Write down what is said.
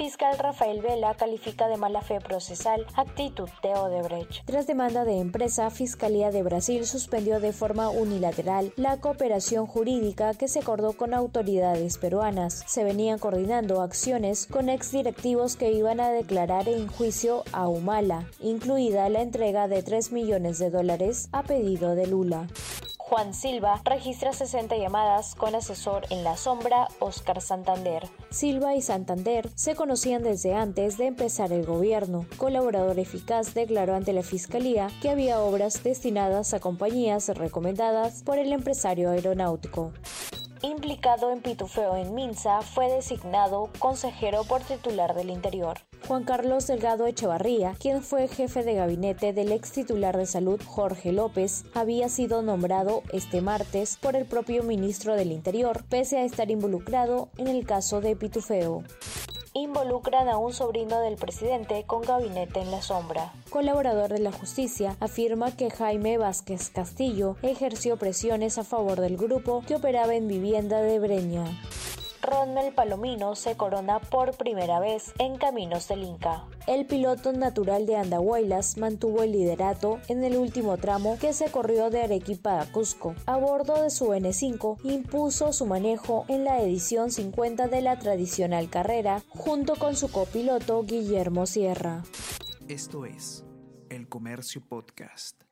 Fiscal Rafael Vela califica de mala fe procesal actitud de Odebrecht. Tras demanda de empresa, Fiscalía de Brasil suspendió de forma unilateral la cooperación jurídica que se acordó con autoridades peruanas. Se venían coordinando acciones con exdirectivos que iban a declarar en juicio a Humala, incluida la entrega de 3 millones de dólares a pedido de Lula. Juan Silva registra 60 llamadas con asesor en la sombra Oscar Santander. Silva y Santander se conocían desde antes de empezar el gobierno. Colaborador eficaz declaró ante la Fiscalía que había obras destinadas a compañías recomendadas por el empresario aeronáutico implicado en pitufeo en Minsa, fue designado consejero por titular del Interior. Juan Carlos Delgado Echevarría, quien fue jefe de gabinete del ex titular de salud Jorge López, había sido nombrado este martes por el propio ministro del Interior, pese a estar involucrado en el caso de pitufeo involucran a un sobrino del presidente con gabinete en la sombra. Colaborador de la justicia afirma que Jaime Vázquez Castillo ejerció presiones a favor del grupo que operaba en vivienda de Breña. Ronmel Palomino se corona por primera vez en Caminos del Inca. El piloto natural de Andahuaylas mantuvo el liderato en el último tramo que se corrió de Arequipa a Cusco. A bordo de su N5 impuso su manejo en la edición 50 de la tradicional carrera junto con su copiloto Guillermo Sierra. Esto es El Comercio Podcast.